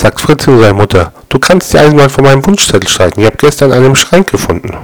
sagt Fritz zu seiner Mutter. Du kannst die Eisenbahn von meinem Wunschzettel streichen. Ich habe gestern einen im Schrank gefunden.